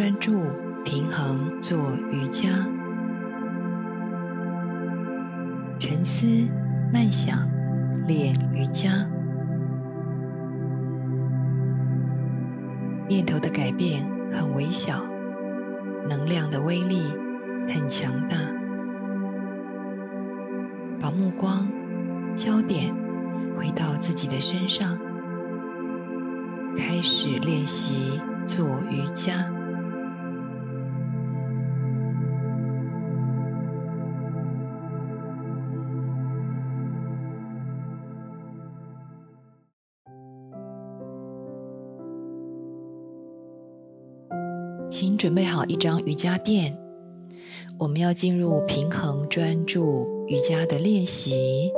专注、平衡做瑜伽，沉思、慢想练瑜伽，念头的改变很微小，能量的威力很强大。把目光、焦点回到自己的身上，开始练习。做瑜伽，准备好一张瑜伽垫，我们要进入平衡专注瑜伽的练习。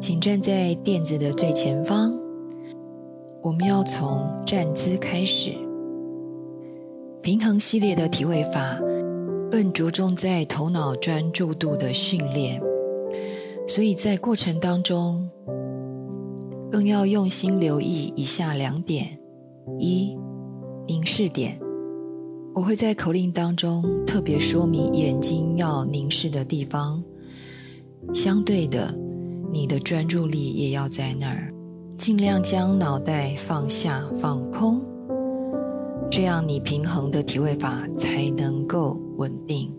请站在垫子的最前方。我们要从站姿开始。平衡系列的体位法更着重在头脑专注度的训练，所以在过程当中更要用心留意以下两点：一、凝视点。我会在口令当中特别说明眼睛要凝视的地方，相对的，你的专注力也要在那儿。尽量将脑袋放下、放空，这样你平衡的体位法才能够稳定。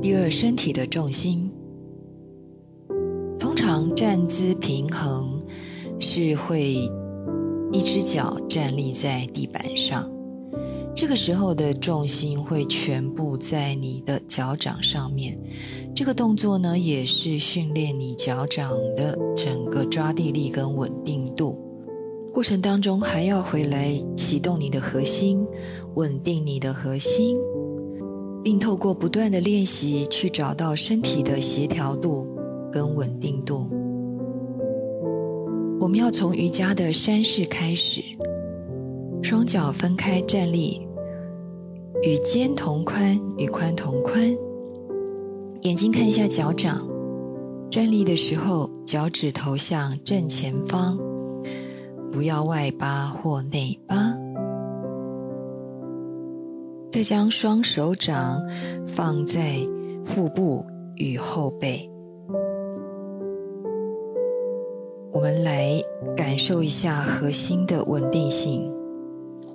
第二，身体的重心，通常站姿平衡是会一只脚站立在地板上，这个时候的重心会全部在你的脚掌上面。这个动作呢，也是训练你脚掌的整个抓地力跟稳定度。过程当中还要回来启动你的核心，稳定你的核心，并透过不断的练习去找到身体的协调度跟稳定度。我们要从瑜伽的山式开始，双脚分开站立，与肩同宽，与髋同宽。眼睛看一下脚掌，站立的时候脚趾头向正前方，不要外八或内八。再将双手掌放在腹部与后背，我们来感受一下核心的稳定性。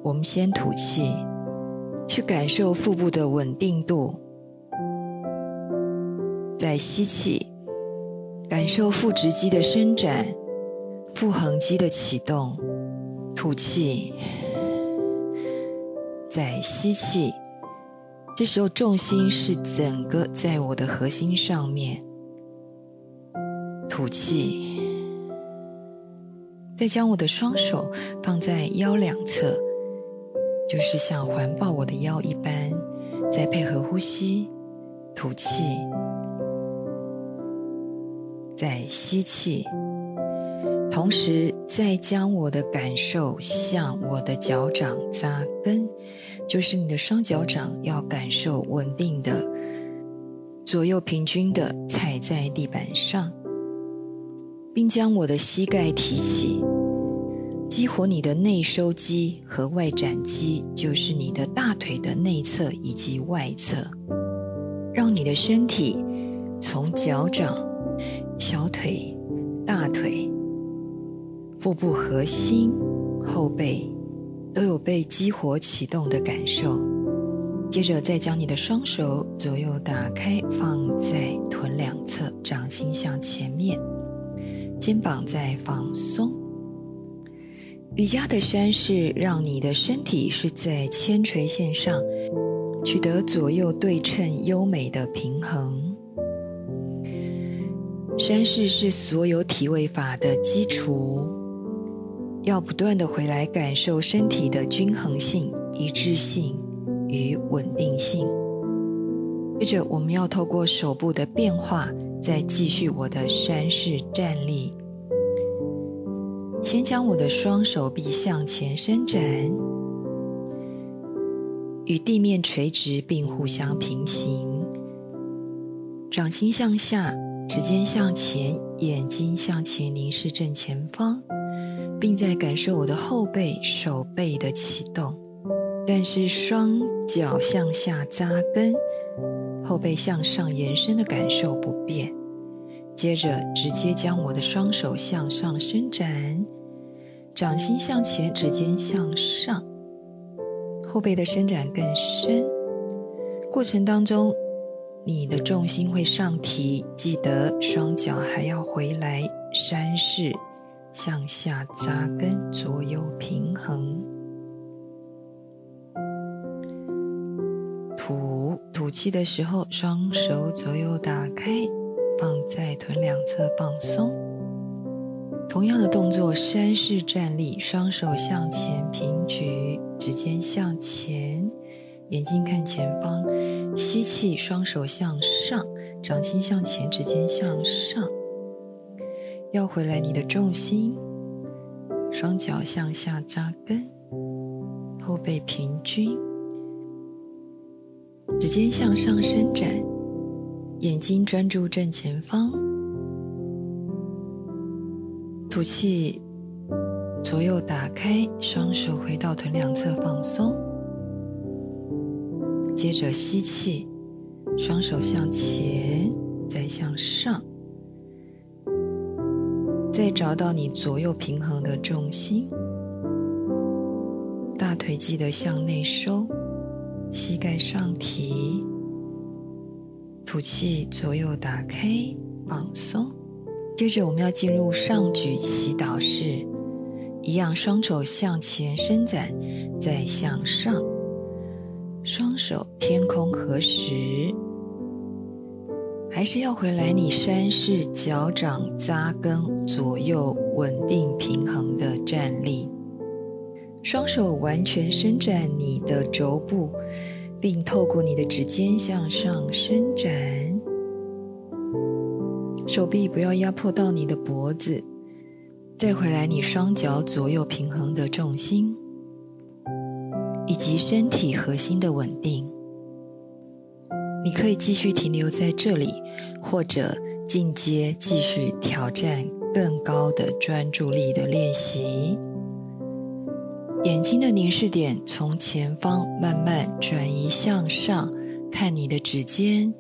我们先吐气，去感受腹部的稳定度。再吸气，感受腹直肌的伸展，腹横肌的启动。吐气，再吸气。这时候重心是整个在我的核心上面。吐气，再将我的双手放在腰两侧，就是像环抱我的腰一般。再配合呼吸，吐气。再吸气，同时再将我的感受向我的脚掌扎根，就是你的双脚掌要感受稳定的，左右平均的踩在地板上，并将我的膝盖提起，激活你的内收肌和外展肌，就是你的大腿的内侧以及外侧，让你的身体从脚掌。小腿、大腿、腹部核心、后背都有被激活启动的感受。接着，再将你的双手左右打开，放在臀两侧，掌心向前面，肩膀在放松。瑜伽的山式让你的身体是在铅垂线上，取得左右对称、优美的平衡。山式是所有体位法的基础，要不断的回来感受身体的均衡性、一致性与稳定性。接着，我们要透过手部的变化，再继续我的山式站立。先将我的双手臂向前伸展，与地面垂直并互相平行，掌心向下。指尖向前，眼睛向前凝视正前方，并在感受我的后背、手背的启动。但是双脚向下扎根，后背向上延伸的感受不变。接着，直接将我的双手向上伸展，掌心向前，指尖向上，后背的伸展更深。过程当中，你的重心会上提，记得双脚还要回来，山式向下扎根，左右平衡。吐吐气的时候，双手左右打开。放在臀两侧放松，同样的动作，山式站立，双手向前平举，指尖向前，眼睛看前方，吸气，双手向上，掌心向前，指尖向上，要回来你的重心，双脚向下扎根，后背平均，指尖向上伸展。眼睛专注正前方，吐气，左右打开，双手回到臀两侧放松。接着吸气，双手向前，再向上，再找到你左右平衡的重心。大腿记得向内收，膝盖上提。吐气，左右打开，放松。接着，我们要进入上举祈祷式，一样，双手向前伸展，再向上，双手天空合十，还是要回来。你山式脚掌扎根，左右稳定平衡的站立，双手完全伸展你的肘部。并透过你的指尖向上伸展，手臂不要压迫到你的脖子，再回来你双脚左右平衡的重心，以及身体核心的稳定。你可以继续停留在这里，或者进阶继续挑战更高的专注力的练习。眼睛的凝视点从前方慢慢转移向上，看你的指尖，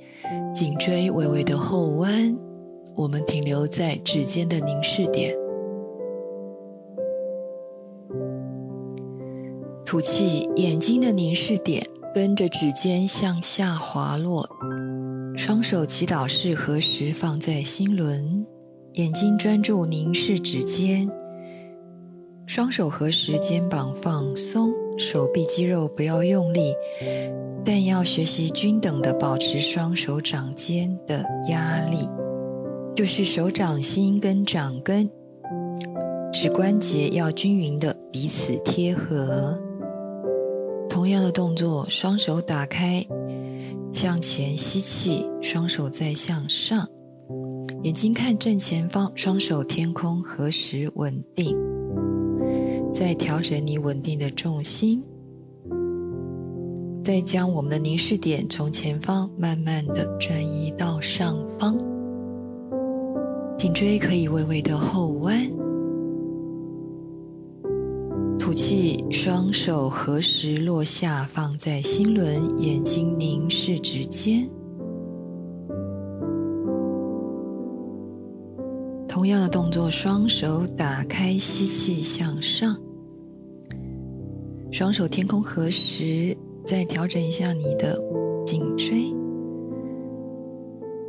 颈椎微微的后弯。我们停留在指尖的凝视点。吐气，眼睛的凝视点跟着指尖向下滑落。双手祈祷式合十放在心轮，眼睛专注凝视指尖。双手合十，肩膀放松，手臂肌肉不要用力，但要学习均等的保持双手掌间的压力，就是手掌心跟掌根指关节要均匀的彼此贴合。同样的动作，双手打开，向前吸气，双手再向上，眼睛看正前方，双手天空合十稳定。再调整你稳定的重心，再将我们的凝视点从前方慢慢的转移到上方，颈椎可以微微的后弯，吐气，双手合十落下，放在心轮，眼睛凝视指尖。同样的动作，双手打开，吸气向上，双手天空合十，再调整一下你的颈椎，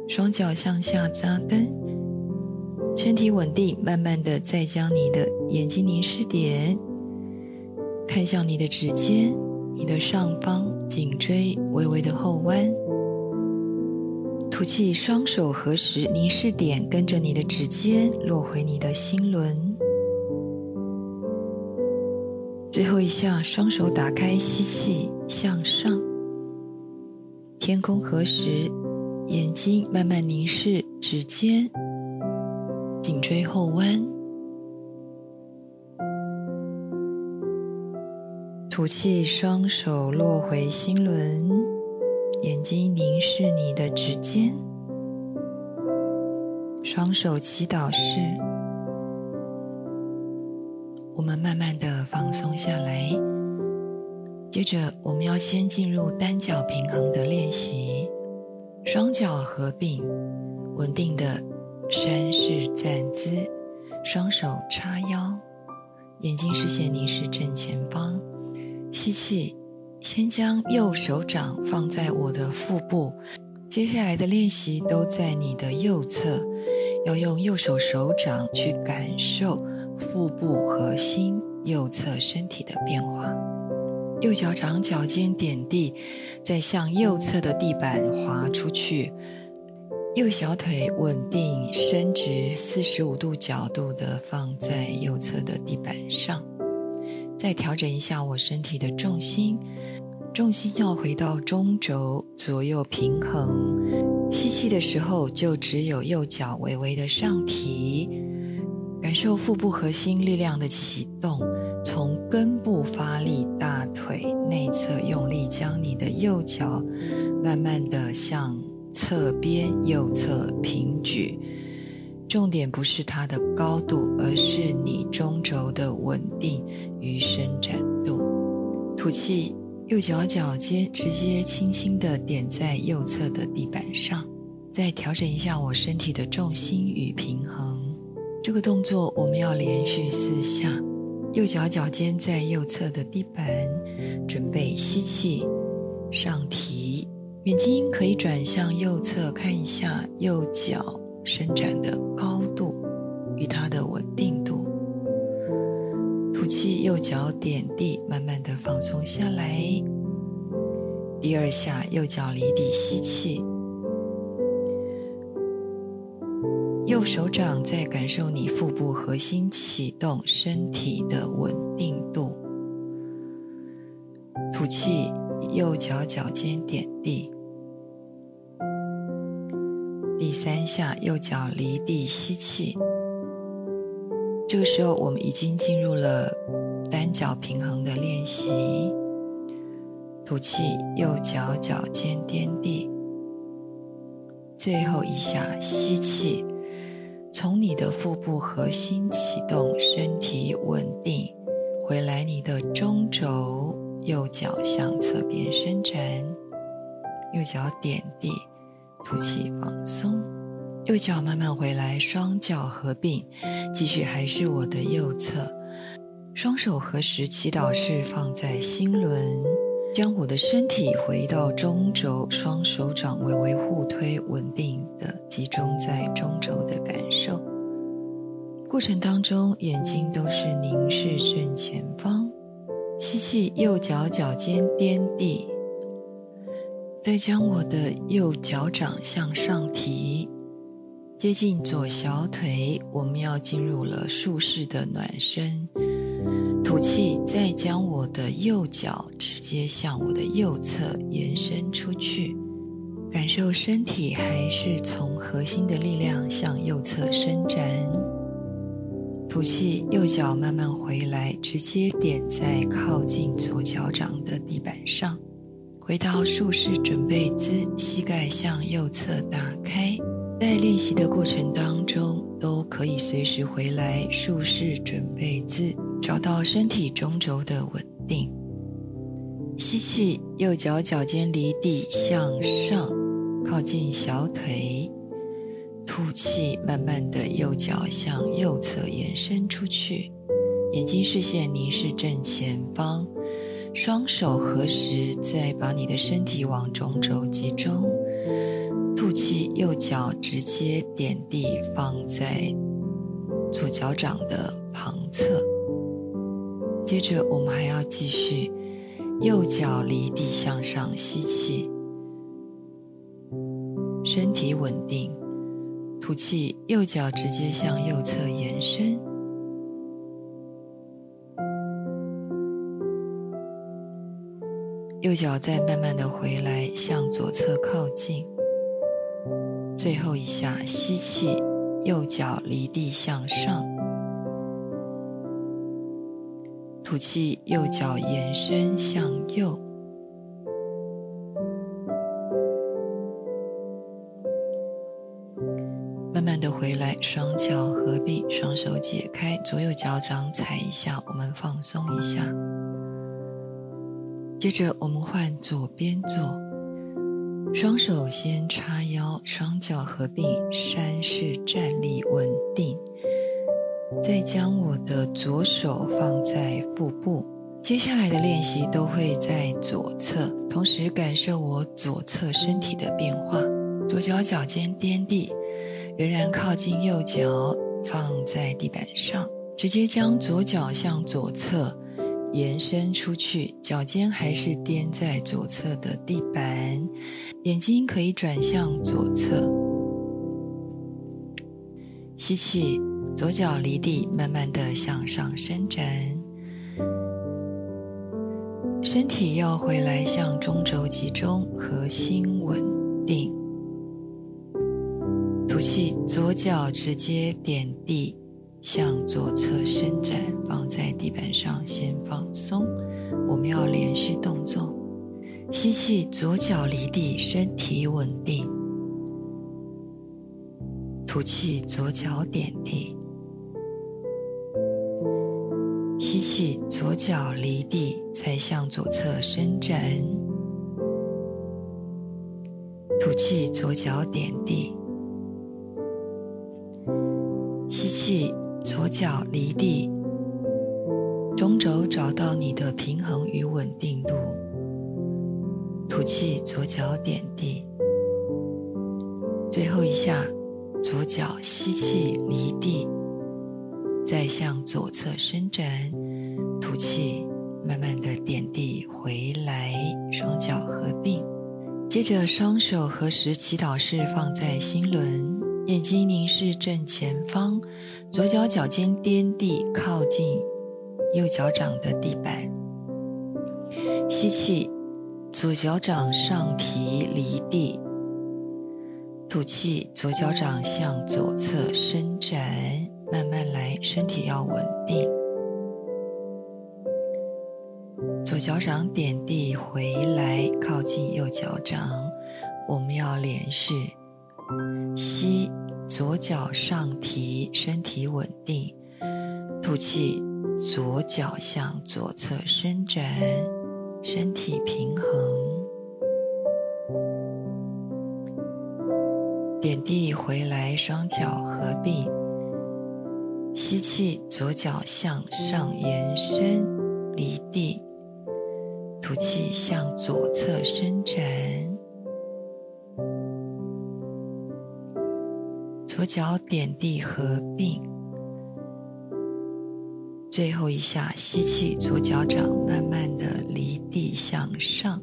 双脚向下扎根，身体稳定，慢慢的再将你的眼睛凝视点看向你的指尖，你的上方，颈椎微微的后弯。吐气，双手合十，凝视点跟着你的指尖落回你的心轮。最后一下，双手打开，吸气向上，天空合十，眼睛慢慢凝视指尖，颈椎后弯。吐气，双手落回心轮。眼睛凝视你的指尖，双手祈祷式，我们慢慢的放松下来，接着，我们要先进入单脚平衡的练习，双脚合并，稳定的山式站姿，双手叉腰，眼睛视线凝视正前方。吸气，先将右手掌放在我的腹部。接下来的练习都在你的右侧，要用右手手掌去感受腹部核心右侧身体的变化。右脚掌脚尖点地，再向右侧的地板滑出去。右小腿稳定伸直，四十五度角度的放在右侧的地板上。再调整一下我身体的重心。重心要回到中轴，左右平衡。吸气的时候，就只有右脚微微的上提，感受腹部核心力量的启动，从根部发力，大腿内侧用力，将你的右脚慢慢的向侧边右侧平举。重点不是它的高度，而是你中轴的稳定与伸展度。吐气。右脚脚尖直接轻轻地点在右侧的地板上，再调整一下我身体的重心与平衡。这个动作我们要连续四下。右脚脚尖在右侧的地板，准备吸气，上提，眼睛可以转向右侧看一下右脚伸展的高度与它的。吐气，右脚点地，慢慢的放松下来。第二下，右脚离地，吸气。右手掌在感受你腹部核心启动，身体的稳定度。吐气，右脚脚尖点地。第三下，右脚离地，吸气。这个时候，我们已经进入了单脚平衡的练习。吐气，右脚脚尖点地。最后一下，吸气，从你的腹部核心启动，身体稳定，回来你的中轴，右脚向侧边伸展，右脚点地，吐气放松。右脚慢慢回来，双脚合并，继续还是我的右侧，双手合十，祈祷式放在心轮，将我的身体回到中轴，双手掌微微互推，稳定的集中在中轴的感受。过程当中，眼睛都是凝视正前方，吸气，右脚脚尖掂地，再将我的右脚掌向上提。接近左小腿，我们要进入了竖式的暖身。吐气，再将我的右脚直接向我的右侧延伸出去，感受身体还是从核心的力量向右侧伸展。吐气，右脚慢慢回来，直接点在靠近左脚掌的地板上，回到竖式准备姿，膝盖向右侧打开。在练习的过程当中，都可以随时回来竖式准备姿，找到身体中轴的稳定。吸气，右脚脚尖离地向上，靠近小腿。吐气，慢慢的右脚向右侧延伸出去，眼睛视线凝视正前方，双手合十，再把你的身体往中轴集中。吸，右脚直接点地，放在左脚掌的旁侧。接着，我们还要继续，右脚离地向上吸气，身体稳定。吐气，右脚直接向右侧延伸，右脚再慢慢的回来，向左侧靠近。最后一下，吸气，右脚离地向上；吐气，右脚延伸向右。慢慢的回来，双脚合并，双手解开，左右脚掌踩一下，我们放松一下。接着我们换左边坐，双手先叉腰，双脚合并，山式站立稳定。再将我的左手放在腹部。接下来的练习都会在左侧，同时感受我左侧身体的变化。左脚脚尖掂地，仍然靠近右脚，放在地板上，直接将左脚向左侧。延伸出去，脚尖还是掂在左侧的地板，眼睛可以转向左侧。吸气，左脚离地，慢慢的向上伸展，身体要回来向中轴集中，核心稳定。吐气，左脚直接点地。向左侧伸展，放在地板上，先放松。我们要连续动作。吸气，左脚离地，身体稳定。吐气，左脚点地。吸气，左脚离地，再向左侧伸展。吐气，左脚点地。吸气。左脚离地，中轴找到你的平衡与稳定度。吐气，左脚点地。最后一下，左脚吸气离地，再向左侧伸展。吐气，慢慢的点地回来，双脚合并。接着，双手合十祈祷式放在心轮。眼睛凝视正前方，左脚脚尖掂地，靠近右脚掌的地板。吸气，左脚掌上提离地。吐气，左脚掌向左侧伸展，慢慢来，身体要稳定。左脚掌点地回来，靠近右脚掌。我们要连续。吸，左脚上提，身体稳定。吐气，左脚向左侧伸展，身体平衡。点地回来，双脚合并。吸气，左脚向上延伸，离地。吐气，向左侧伸展。左脚点地合并，最后一下吸气，左脚掌慢慢的离地向上，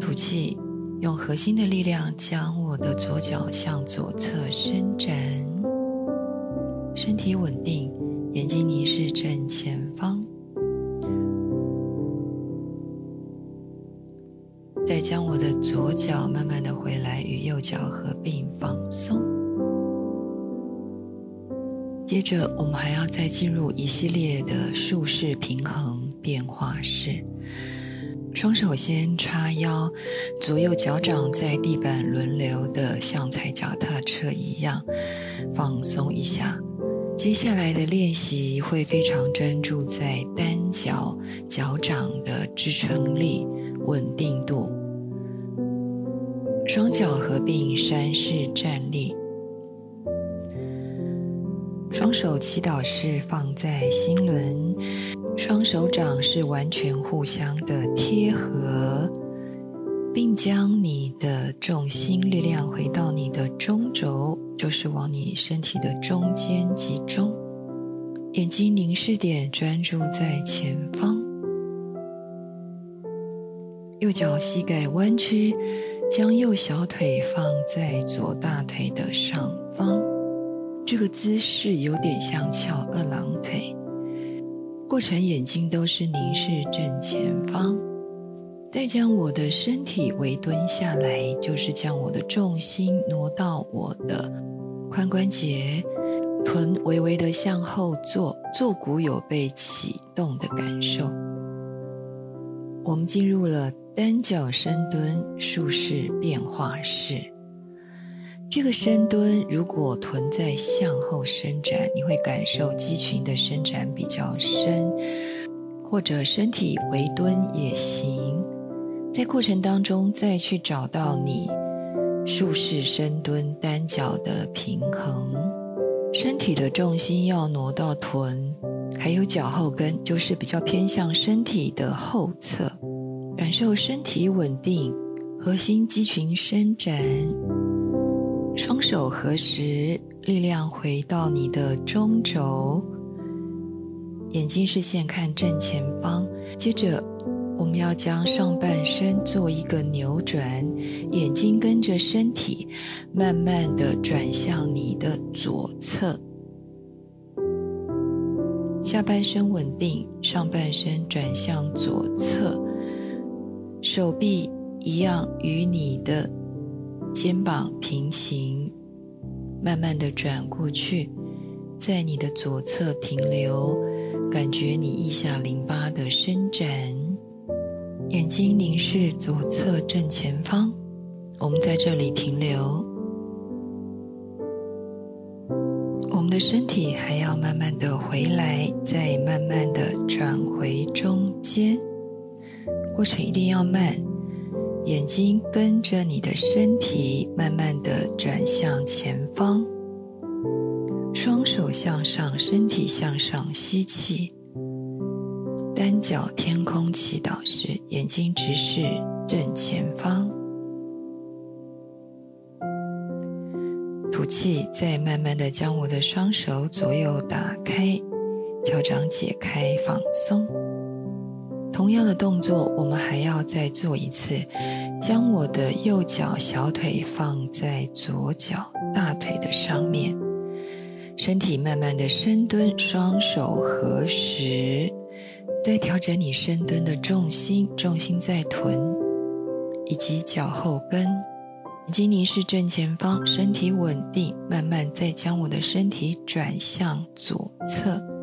吐气，用核心的力量将我的左脚向左侧伸展，身体稳定，眼睛凝视正前方。再将我的左脚慢慢的回来，与右脚合并放松。接着，我们还要再进入一系列的竖式平衡变化式。双手先叉腰，左右脚掌在地板轮流的像踩脚踏车一样放松一下。接下来的练习会非常专注在单脚脚掌的支撑力、稳定度。双脚合并山式站立，双手祈祷式放在心轮，双手掌是完全互相的贴合，并将你的重心力量回到你的中轴，就是往你身体的中间集中。眼睛凝视点专注在前方，右脚膝盖弯曲。将右小腿放在左大腿的上方，这个姿势有点像翘二郎腿。过程眼睛都是凝视正前方，再将我的身体微蹲下来，就是将我的重心挪到我的髋关节，臀微微的向后坐，坐骨有被启动的感受。我们进入了。单脚深蹲竖式变化式，这个深蹲如果臀在向后伸展，你会感受肌群的伸展比较深，或者身体微蹲也行。在过程当中，再去找到你竖式深蹲单脚的平衡，身体的重心要挪到臀，还有脚后跟，就是比较偏向身体的后侧，感受身体稳定，核心肌群伸展，双手合十，力量回到你的中轴，眼睛视线看正前方，接着。我们要将上半身做一个扭转，眼睛跟着身体慢慢的转向你的左侧，下半身稳定，上半身转向左侧，手臂一样与你的肩膀平行，慢慢的转过去，在你的左侧停留，感觉你腋下淋巴的伸展。眼睛凝视左侧正前方，我们在这里停留。我们的身体还要慢慢的回来，再慢慢的转回中间，过程一定要慢。眼睛跟着你的身体慢慢的转向前方，双手向上，身体向上，吸气。单脚天空祈祷时，眼睛直视正前方，吐气，再慢慢的将我的双手左右打开，脚掌解开放松。同样的动作，我们还要再做一次，将我的右脚小腿放在左脚大腿的上面，身体慢慢的深蹲，双手合十。再调整你深蹲的重心，重心在臀以及脚后跟。眼睛凝视正前方，身体稳定，慢慢再将我的身体转向左侧。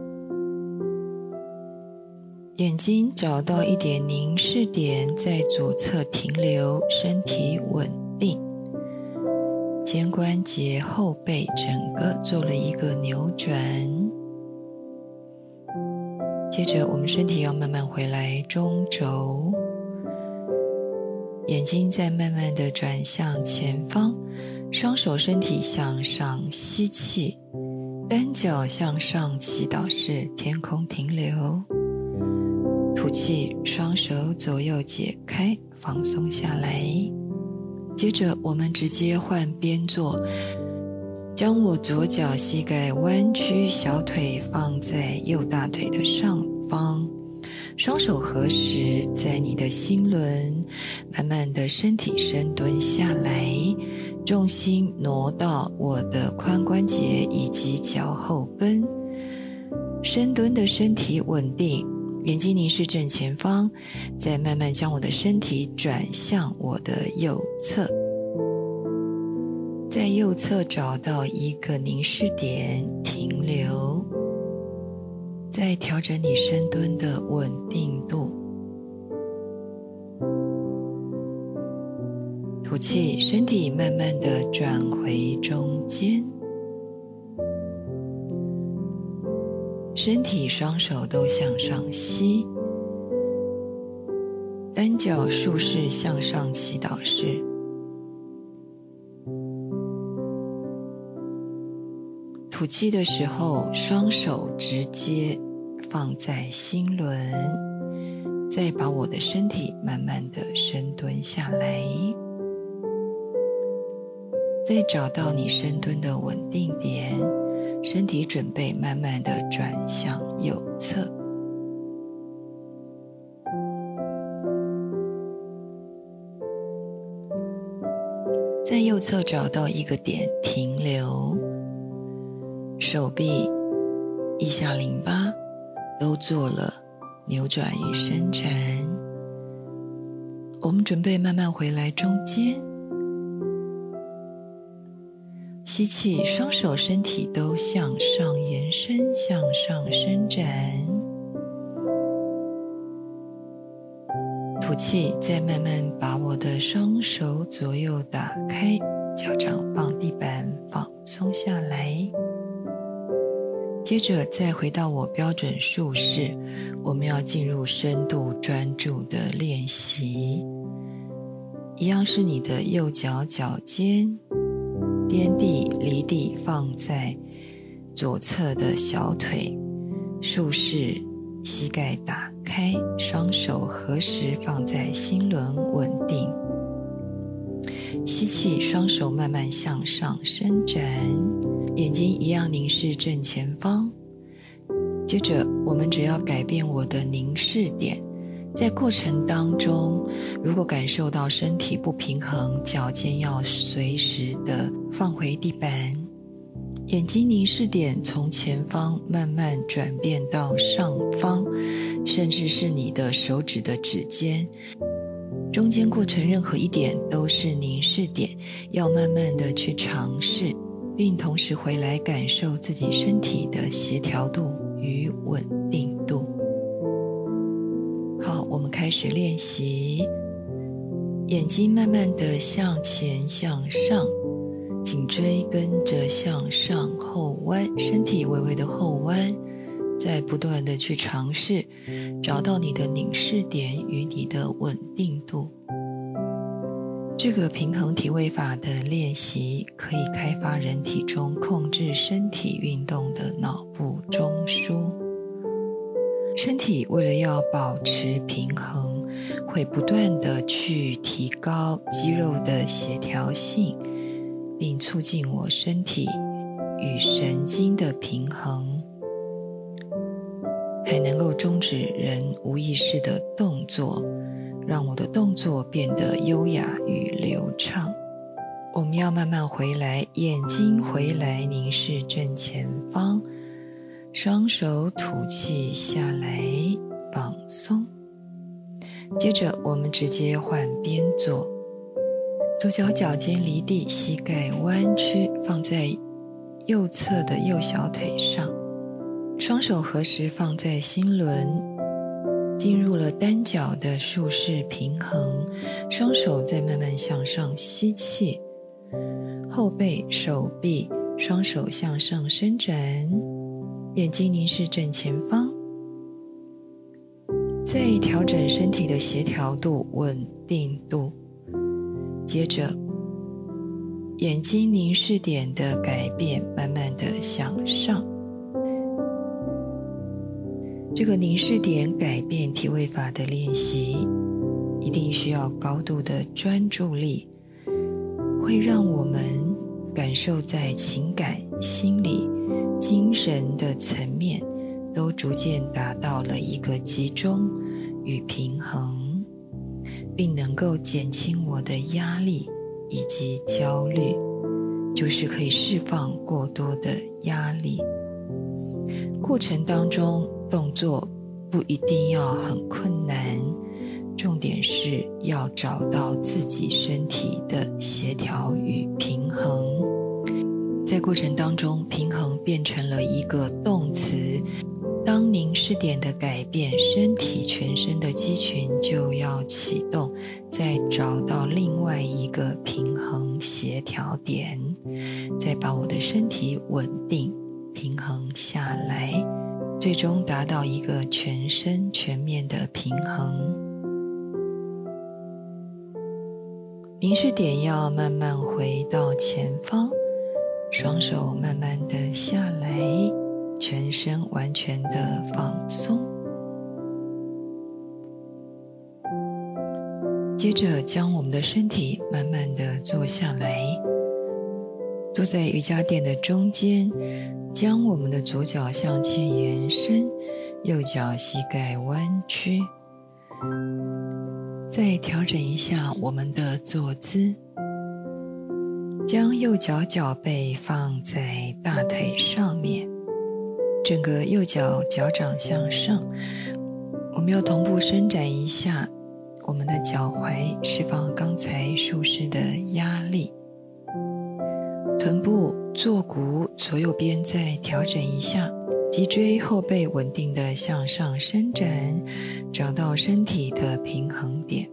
眼睛找到一点凝视点，在左侧停留，身体稳定。肩关节后背整个做了一个扭转。接着，我们身体要慢慢回来中轴，眼睛再慢慢的转向前方，双手身体向上吸气，单脚向上祈祷式天空停留，吐气，双手左右解开放松下来。接着，我们直接换边坐。将我左脚膝盖弯曲，小腿放在右大腿的上方，双手合十在你的心轮，慢慢的身体深蹲下来，重心挪到我的髋关节以及脚后跟，深蹲的身体稳定，眼睛凝视正前方，再慢慢将我的身体转向我的右侧。在右侧找到一个凝视点，停留，再调整你深蹲的稳定度。吐气，身体慢慢的转回中间，身体双手都向上吸，单脚竖式向上祈祷式。吐气的时候，双手直接放在心轮，再把我的身体慢慢的深蹲下来，再找到你深蹲的稳定点，身体准备慢慢的转向右侧，在右侧找到一个点停留。手臂、腋下淋巴都做了扭转与伸展，我们准备慢慢回来中间，吸气，双手身体都向上延伸，向上伸展，吐气，再慢慢把我的双手左右打开，脚掌放地板，放松下来。接着再回到我标准竖式，我们要进入深度专注的练习。一样是你的右脚脚尖颠地离地放在左侧的小腿，竖式膝盖打开，双手合十放在心轮稳定。吸气，双手慢慢向上伸展。眼睛一样凝视正前方。接着，我们只要改变我的凝视点，在过程当中，如果感受到身体不平衡，脚尖要随时的放回地板。眼睛凝视点从前方慢慢转变到上方，甚至是你的手指的指尖。中间过程任何一点都是凝视点，要慢慢的去尝试。并同时回来感受自己身体的协调度与稳。我们开始练习。眼睛慢慢的向前向上，颈椎跟着向上后弯，身体微微的后弯，在不断的去尝试找到你的凝视点与你的稳定度。这个平衡体位法的练习，可以开发人体中控制身体运动的脑部中枢。身体为了要保持平衡，会不断的去提高肌肉的协调性，并促进我身体与神经的平衡，还能够终止人无意识的动作。让我的动作变得优雅与流畅。我们要慢慢回来，眼睛回来凝视正前方，双手吐气下来，放松。接着，我们直接换边坐，左脚脚尖离地，膝盖弯曲，放在右侧的右小腿上，双手合十放在心轮。进入了单脚的竖式平衡，双手再慢慢向上吸气，后背、手臂、双手向上伸展，眼睛凝视正前方，再调整身体的协调度、稳定度。接着，眼睛凝视点的改变，慢慢的向上。这个凝视点改变体位法的练习，一定需要高度的专注力，会让我们感受在情感、心理、精神的层面都逐渐达到了一个集中与平衡，并能够减轻我的压力以及焦虑，就是可以释放过多的压力。过程当中。动作不一定要很困难，重点是要找到自己身体的协调与平衡。在过程当中，平衡变成了一个动词。当凝视点的改变，身体全身的肌群就要启动，再找到另外一个平衡协调点，再把我的身体稳定平衡下来。最终达到一个全身全面的平衡。凝视点要慢慢回到前方，双手慢慢的下来，全身完全的放松。接着将我们的身体慢慢的坐下来，坐在瑜伽垫的中间。将我们的左脚向前延伸，右脚膝盖弯曲，再调整一下我们的坐姿。将右脚脚背放在大腿上面，整个右脚脚掌向上。我们要同步伸展一下我们的脚踝，释放刚才舒适的压力。臀部。坐骨左右边再调整一下，脊椎后背稳定的向上伸展，找到身体的平衡点。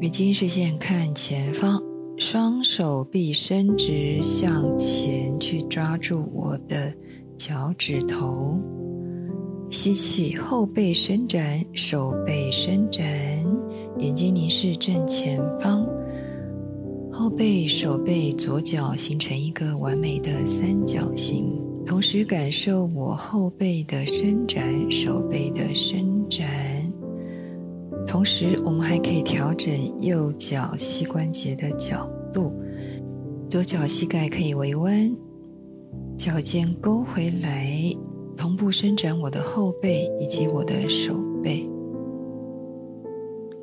眼睛视线看前方，双手臂伸直向前去抓住我的脚趾头。吸气，后背伸展，手背伸展，眼睛凝视正前方。后背、手背、左脚形成一个完美的三角形，同时感受我后背的伸展，手背的伸展。同时，我们还可以调整右脚膝关节的角度，左脚膝盖可以微弯，脚尖勾回来。同步伸展我的后背以及我的手背。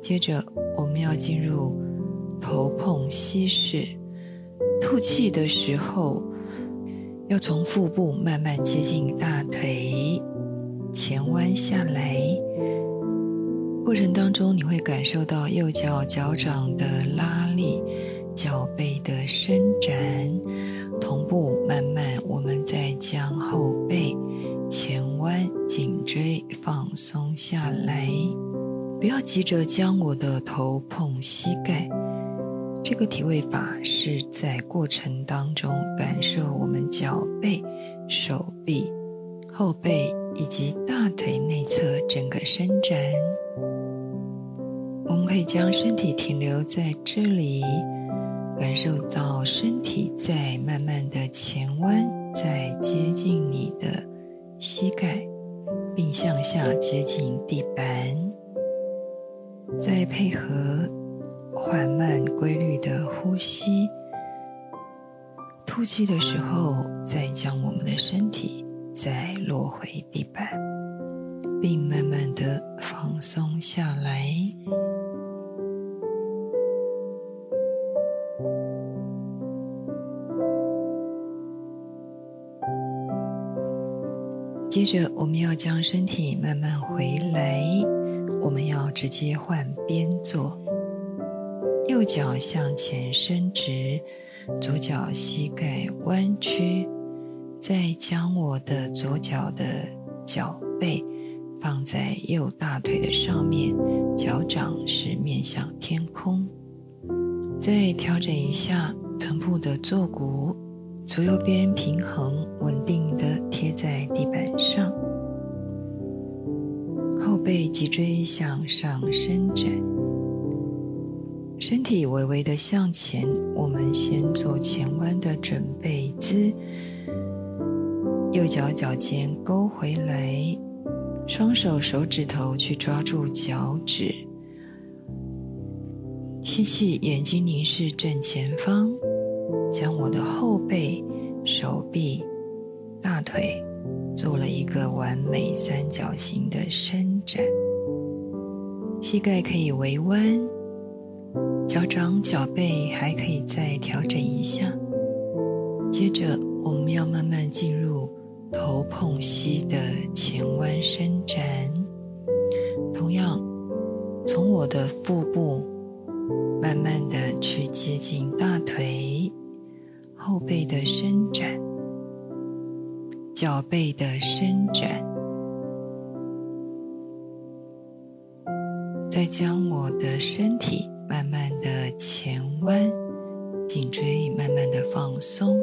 接着，我们要进入头碰膝式。吐气的时候，要从腹部慢慢接近大腿，前弯下来。过程当中，你会感受到右脚脚掌的拉力，脚背的伸展。同步慢慢，我们再将后背。前弯，颈椎放松下来，不要急着将我的头碰膝盖。这个体位法是在过程当中感受我们脚背、手臂、后背以及大腿内侧整个伸展。我们可以将身体停留在这里，感受到身体在慢慢的前弯，在接近你的。膝盖，并向下接近地板，再配合缓慢规律的呼吸，吐气的时候，再将我们的身体再落回地板，并慢慢的放松下来。接着，我们要将身体慢慢回来。我们要直接换边坐，右脚向前伸直，左脚膝盖弯曲，再将我的左脚的脚背放在右大腿的上面，脚掌是面向天空。再调整一下臀部的坐骨。左右边平衡稳定的贴在地板上，后背脊椎向上伸展，身体微微的向前。我们先做前弯的准备姿，右脚脚尖勾回来，双手手指头去抓住脚趾，吸气，眼睛凝视正前方。将我的后背、手臂、大腿做了一个完美三角形的伸展，膝盖可以微弯，脚掌、脚背还可以再调整一下。接着，我们要慢慢进入头碰膝的前弯伸展，同样从我的腹部慢慢的去接近大腿。后背的伸展，脚背的伸展，再将我的身体慢慢的前弯，颈椎慢慢的放松，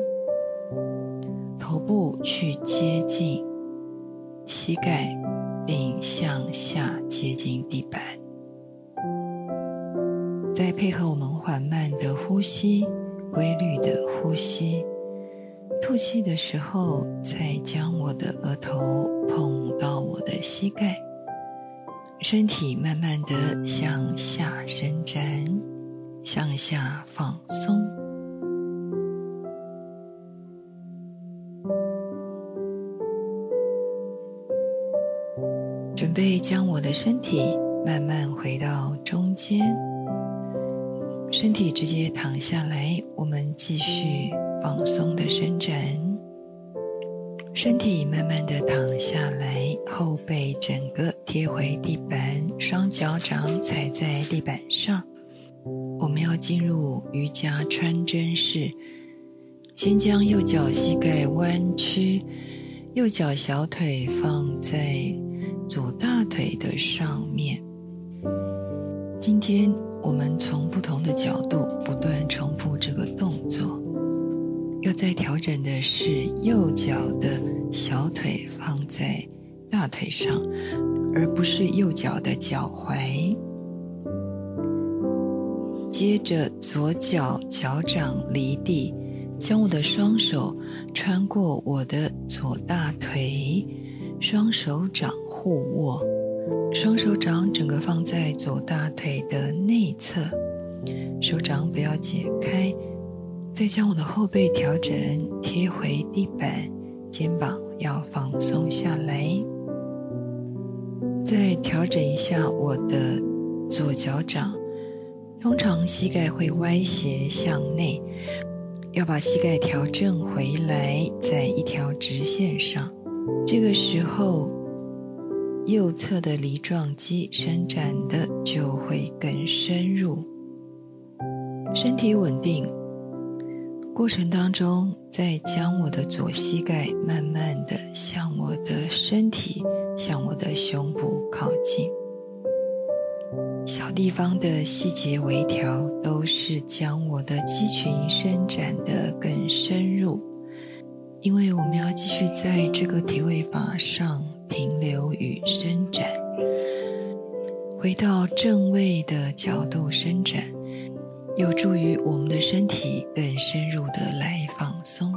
头部去接近膝盖，并向下接近地板，再配合我们缓慢的呼吸。规律的呼吸，吐气的时候，再将我的额头碰到我的膝盖，身体慢慢的向下伸展，向下放松，准备将我的身体慢慢回到中间。身体直接躺下来，我们继续放松的伸展。身体慢慢的躺下来，后背整个贴回地板，双脚掌踩在地板上。我们要进入瑜伽穿针式，先将右脚膝盖弯曲，右脚小腿放在左大腿的上面。今天。我们从不同的角度不断重复这个动作，要在调整的是右脚的小腿放在大腿上，而不是右脚的脚踝。接着，左脚脚掌离地，将我的双手穿过我的左大腿，双手掌互握，双手掌整个放在左大腿的内侧，手掌不要解开。再将我的后背调整，贴回地板，肩膀要放松下来。再调整一下我的左脚掌，通常膝盖会歪斜向内，要把膝盖调正回来，在一条直线上。这个时候，右侧的梨状肌伸展的就会更深入，身体稳定。过程当中，再将我的左膝盖慢慢的向我的身体、向我的胸部靠近。小地方的细节微调，都是将我的肌群伸展的更深入。因为我们要继续在这个体位法上停留与伸展，回到正位的角度伸展。有助于我们的身体更深入的来放松，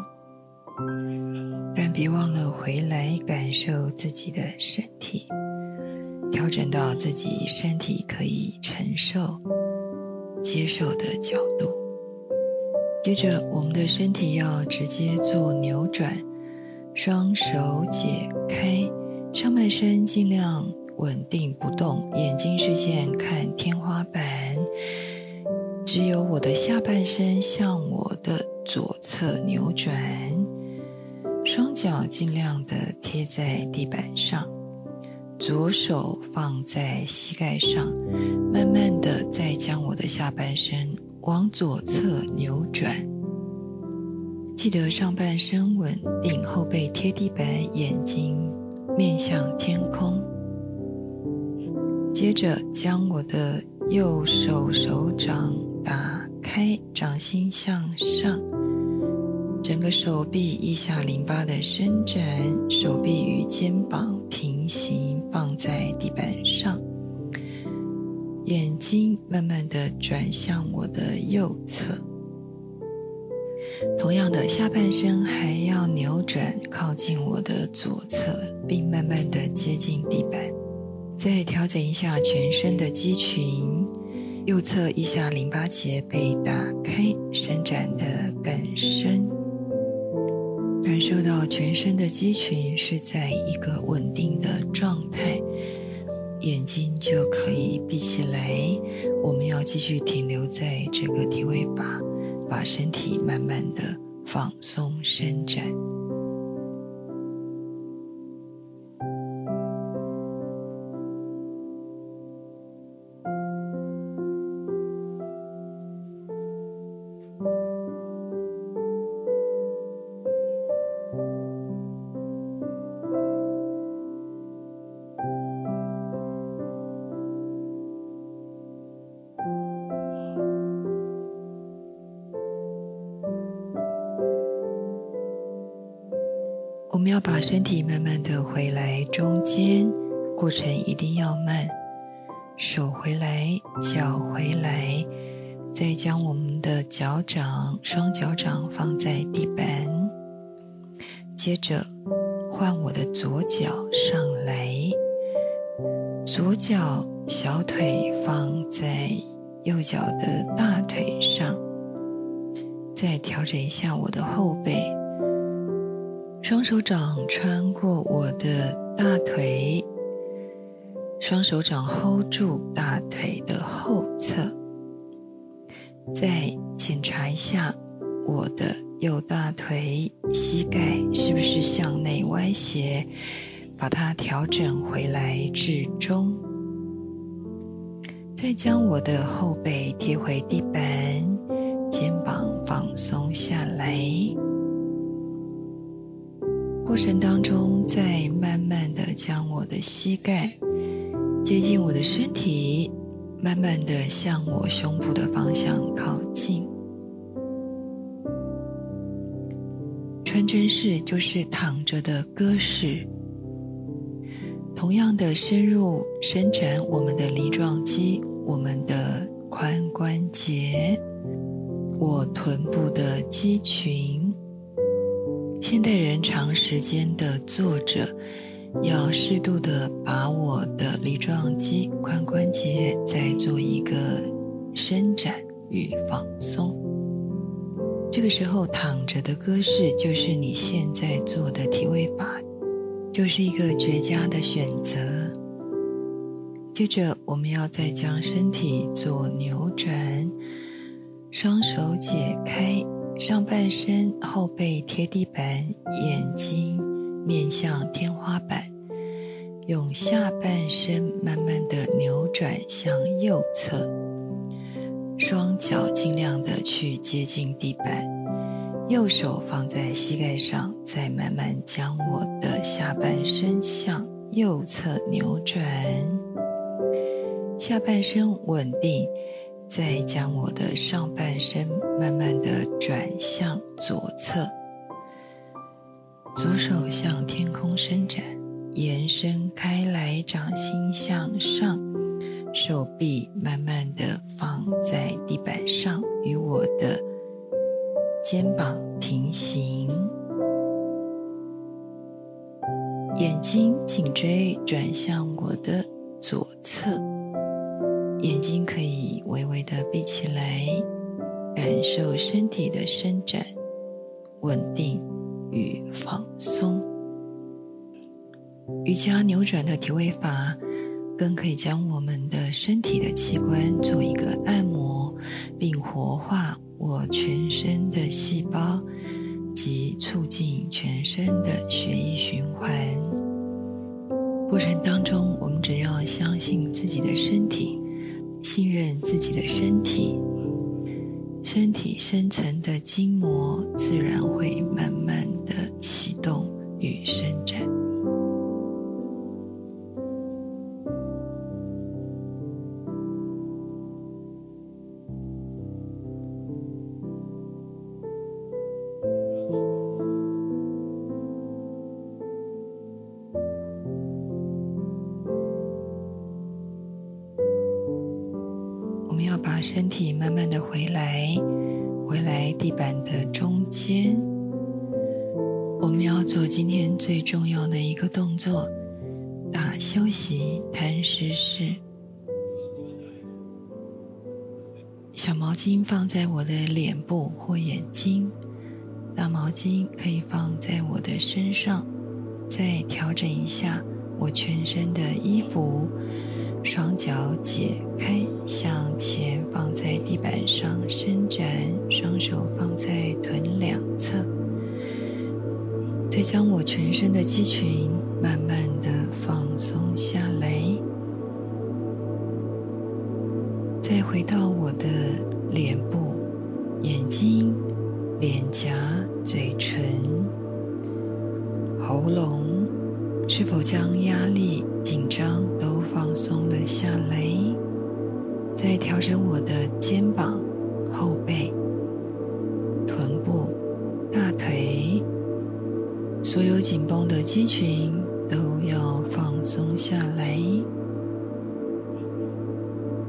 但别忘了回来感受自己的身体，调整到自己身体可以承受、接受的角度。接着，我们的身体要直接做扭转，双手解开，上半身尽量稳定不动，眼睛视线看天花板。只有我的下半身向我的左侧扭转，双脚尽量的贴在地板上，左手放在膝盖上，慢慢的再将我的下半身往左侧扭转。记得上半身稳定，后背贴地板，眼睛面向天空。接着将我的右手手掌。打开掌心向上，整个手臂腋下淋巴的伸展，手臂与肩膀平行放在地板上，眼睛慢慢的转向我的右侧。同样的，下半身还要扭转靠近我的左侧，并慢慢的接近地板。再调整一下全身的肌群。右侧腋下淋巴结被打开，伸展的更深，感受到全身的肌群是在一个稳定的状态，眼睛就可以闭起来。我们要继续停留在这个体位法，把身体慢慢的放松伸展。身体慢慢的回来中间，过程一定要慢。手回来，脚回来，再将我们的脚掌、双脚掌放在地板。接着换我的左脚上来，左脚小腿放在右脚的大腿上，再调整一下我的后背。双手掌穿过我的大腿，双手掌 hold 住大腿的后侧，再检查一下我的右大腿膝盖是不是向内歪斜，把它调整回来至中，再将我的后背贴回地板，肩膀放松下来。过程当中，再慢慢的将我的膝盖接近我的身体，慢慢的向我胸部的方向靠近。穿针式就是躺着的鸽式。同样的，深入伸展我们的梨状肌、我们的髋关节、我臀部的肌群。现代人长时间的坐着，要适度的把我的梨状肌、髋关节再做一个伸展与放松。这个时候，躺着的姿势就是你现在做的体位法。就是一个绝佳的选择。接着，我们要再将身体做扭转，双手解开，上半身后背贴地板，眼睛面向天花板，用下半身慢慢的扭转向右侧，双脚尽量的去接近地板。右手放在膝盖上，再慢慢将我的下半身向右侧扭转，下半身稳定，再将我的上半身慢慢的转向左侧，左手向天空伸展，延伸开来，掌心向上，手臂慢慢的放在地板上，与我的。肩膀平行，眼睛颈椎转向我的左侧，眼睛可以微微的闭起来，感受身体的伸展、稳定与放松。瑜伽扭转的体位法，更可以将我们的身体的器官做一个按摩，并活化。我全身的细胞及促进全身的血液循环过程当中，我们只要相信自己的身体，信任自己的身体，身体深层的筋膜自然会慢慢的启动与伸展。身体慢慢的回来，回来地板的中间。我们要做今天最重要的一个动作——打休息摊尸式。小毛巾放在我的脸部或眼睛，大毛巾可以放在我的身上。再调整一下我全身的衣服。双脚解开，向前放在地板上伸展，双手放在臀两侧，再将我全身的肌群慢慢的放松下来，再回到我的脸部、眼睛、脸颊、嘴唇、喉咙，是否将压力、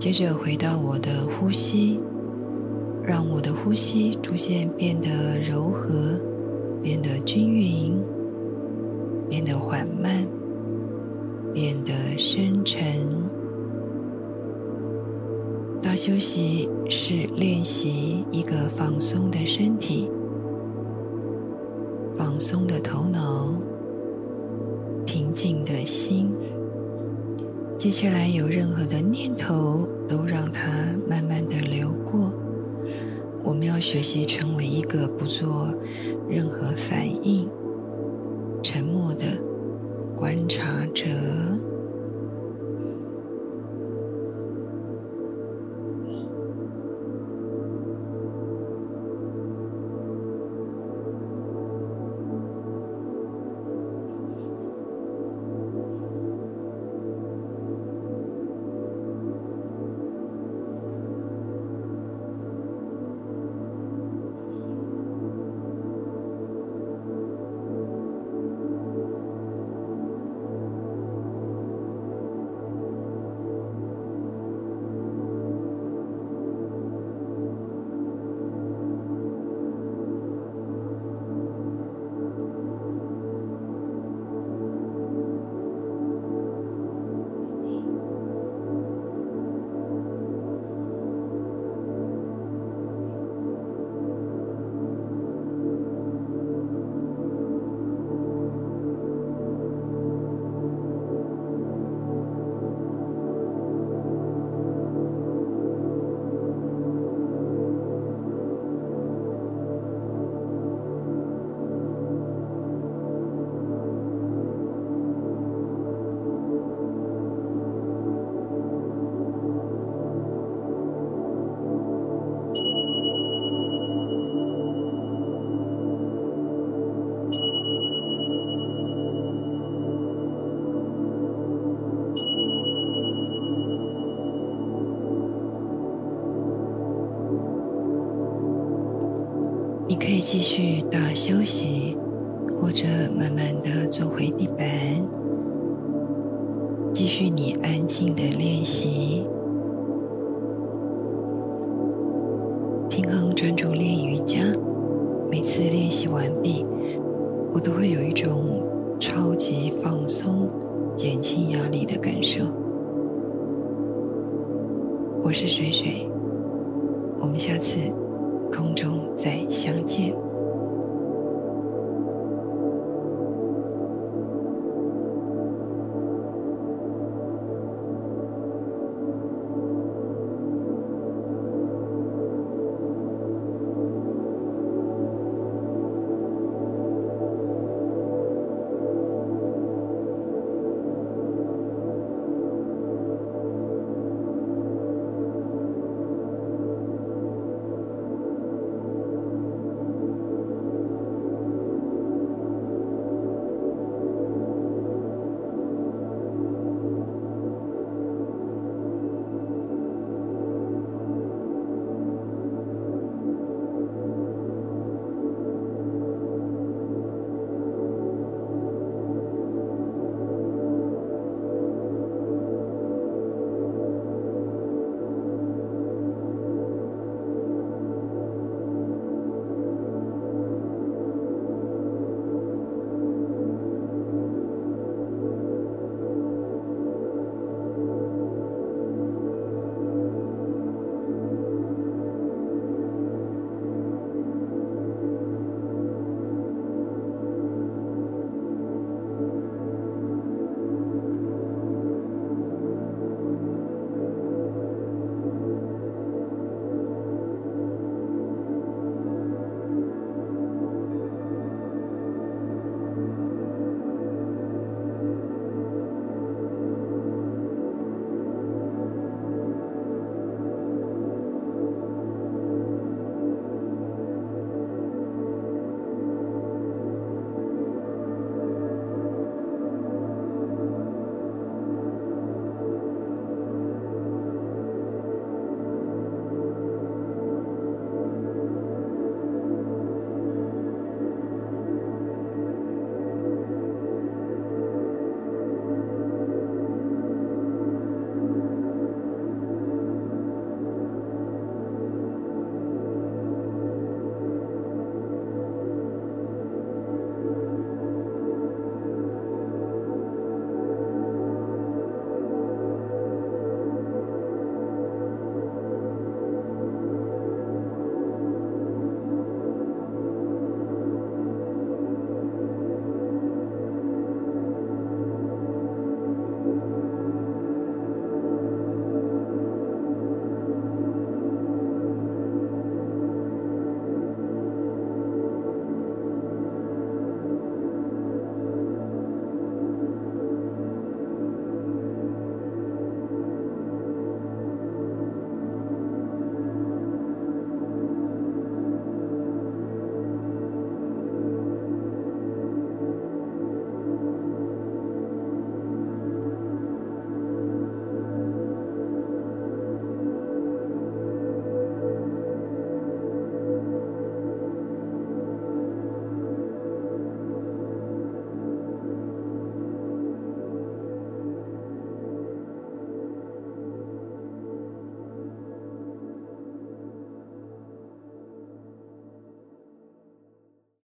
接着回到我的呼吸，让我的呼吸逐渐变得柔和，变得均匀，变得缓慢。变得深沉。大休息是练习一个放松的身体、放松的头脑、平静的心。接下来有任何的念头，都让它慢慢的流过。我们要学习成为一个不做任何反应、沉默的。观察者。可以继续到休息，或者慢慢的坐回地板，继续你安静的练习。